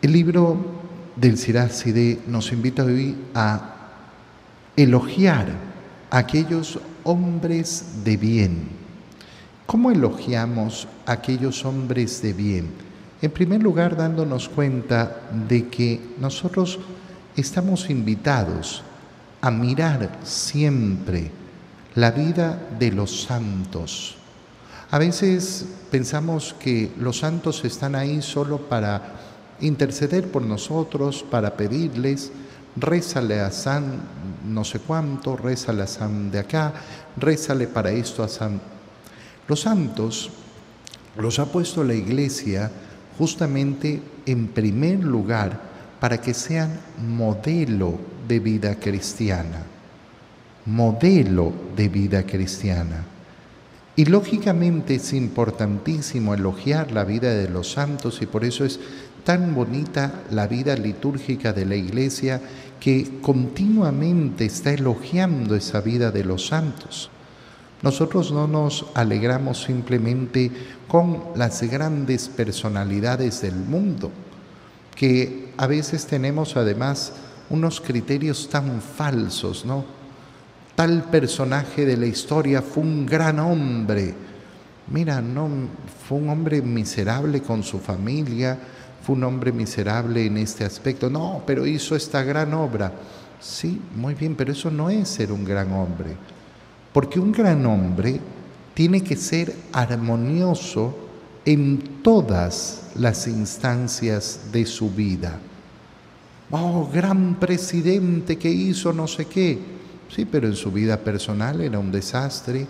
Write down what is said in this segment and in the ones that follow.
El libro del Siracide nos invita hoy a elogiar a aquellos hombres de bien. ¿Cómo elogiamos a aquellos hombres de bien? En primer lugar, dándonos cuenta de que nosotros estamos invitados a mirar siempre la vida de los santos. A veces pensamos que los santos están ahí solo para interceder por nosotros, para pedirles, rézale a San no sé cuánto, rézale a San de acá, rézale para esto a San. Los santos los ha puesto la iglesia justamente en primer lugar para que sean modelo de vida cristiana, modelo de vida cristiana. Y lógicamente es importantísimo elogiar la vida de los santos y por eso es tan bonita la vida litúrgica de la iglesia que continuamente está elogiando esa vida de los santos. Nosotros no nos alegramos simplemente con las grandes personalidades del mundo, que a veces tenemos además unos criterios tan falsos, ¿no? Tal personaje de la historia fue un gran hombre. Mira, no, fue un hombre miserable con su familia, fue un hombre miserable en este aspecto. No, pero hizo esta gran obra. Sí, muy bien, pero eso no es ser un gran hombre. Porque un gran hombre tiene que ser armonioso en todas las instancias de su vida. Oh, gran presidente que hizo no sé qué. Sí, pero en su vida personal era un desastre,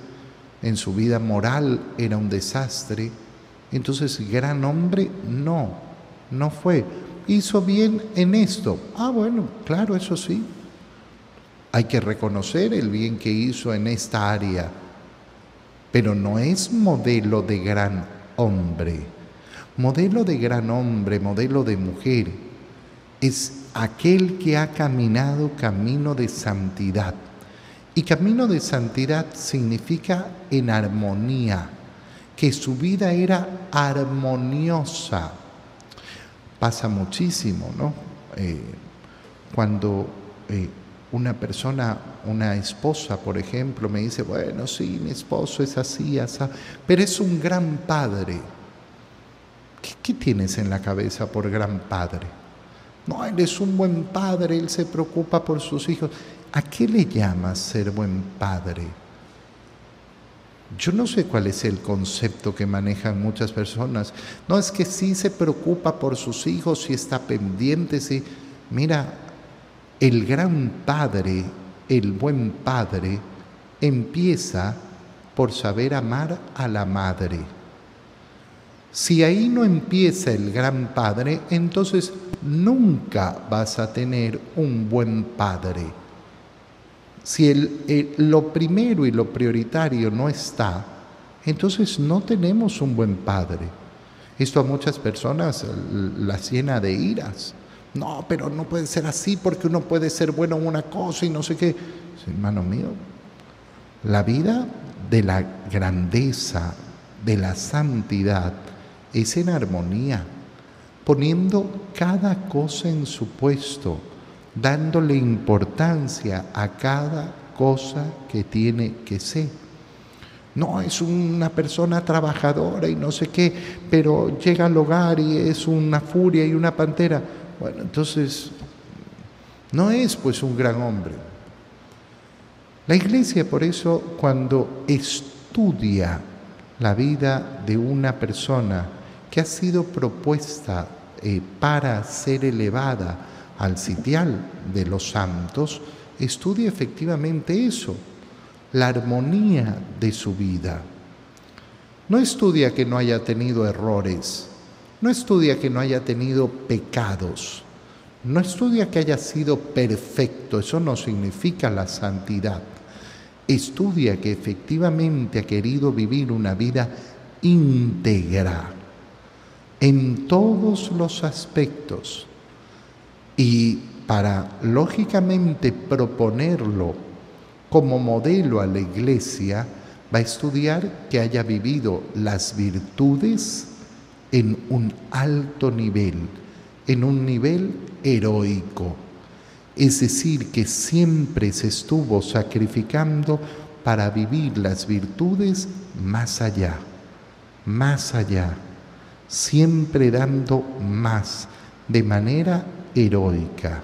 en su vida moral era un desastre. Entonces, gran hombre, no no fue. Hizo bien en esto. Ah, bueno, claro, eso sí. Hay que reconocer el bien que hizo en esta área, pero no es modelo de gran hombre. Modelo de gran hombre, modelo de mujer, es aquel que ha caminado camino de santidad. Y camino de santidad significa en armonía, que su vida era armoniosa pasa muchísimo, ¿no? Eh, cuando eh, una persona, una esposa, por ejemplo, me dice, bueno, sí, mi esposo es así, así, pero es un gran padre. ¿Qué, ¿Qué, tienes en la cabeza por gran padre? No, él es un buen padre, él se preocupa por sus hijos. ¿A qué le llamas ser buen padre? Yo no sé cuál es el concepto que manejan muchas personas. No es que sí se preocupa por sus hijos, sí está pendiente, sí. Mira, el gran padre, el buen padre, empieza por saber amar a la madre. Si ahí no empieza el gran padre, entonces nunca vas a tener un buen padre. Si el, lo primero y lo prioritario no está, entonces no tenemos un buen padre. Esto a muchas personas las llena de iras. No, pero no puede ser así porque uno puede ser bueno en una cosa y no sé qué. Hermano mío, la vida de la grandeza, de la santidad, es en armonía, poniendo cada cosa en su puesto dándole importancia a cada cosa que tiene que ser. No es una persona trabajadora y no sé qué, pero llega al hogar y es una furia y una pantera. Bueno, entonces no es pues un gran hombre. La iglesia por eso cuando estudia la vida de una persona que ha sido propuesta eh, para ser elevada, al sitial de los santos, estudia efectivamente eso, la armonía de su vida. No estudia que no haya tenido errores, no estudia que no haya tenido pecados, no estudia que haya sido perfecto, eso no significa la santidad. Estudia que efectivamente ha querido vivir una vida íntegra en todos los aspectos y para lógicamente proponerlo como modelo a la iglesia, va a estudiar que haya vivido las virtudes en un alto nivel, en un nivel heroico. Es decir, que siempre se estuvo sacrificando para vivir las virtudes más allá, más allá, siempre dando más, de manera heroica.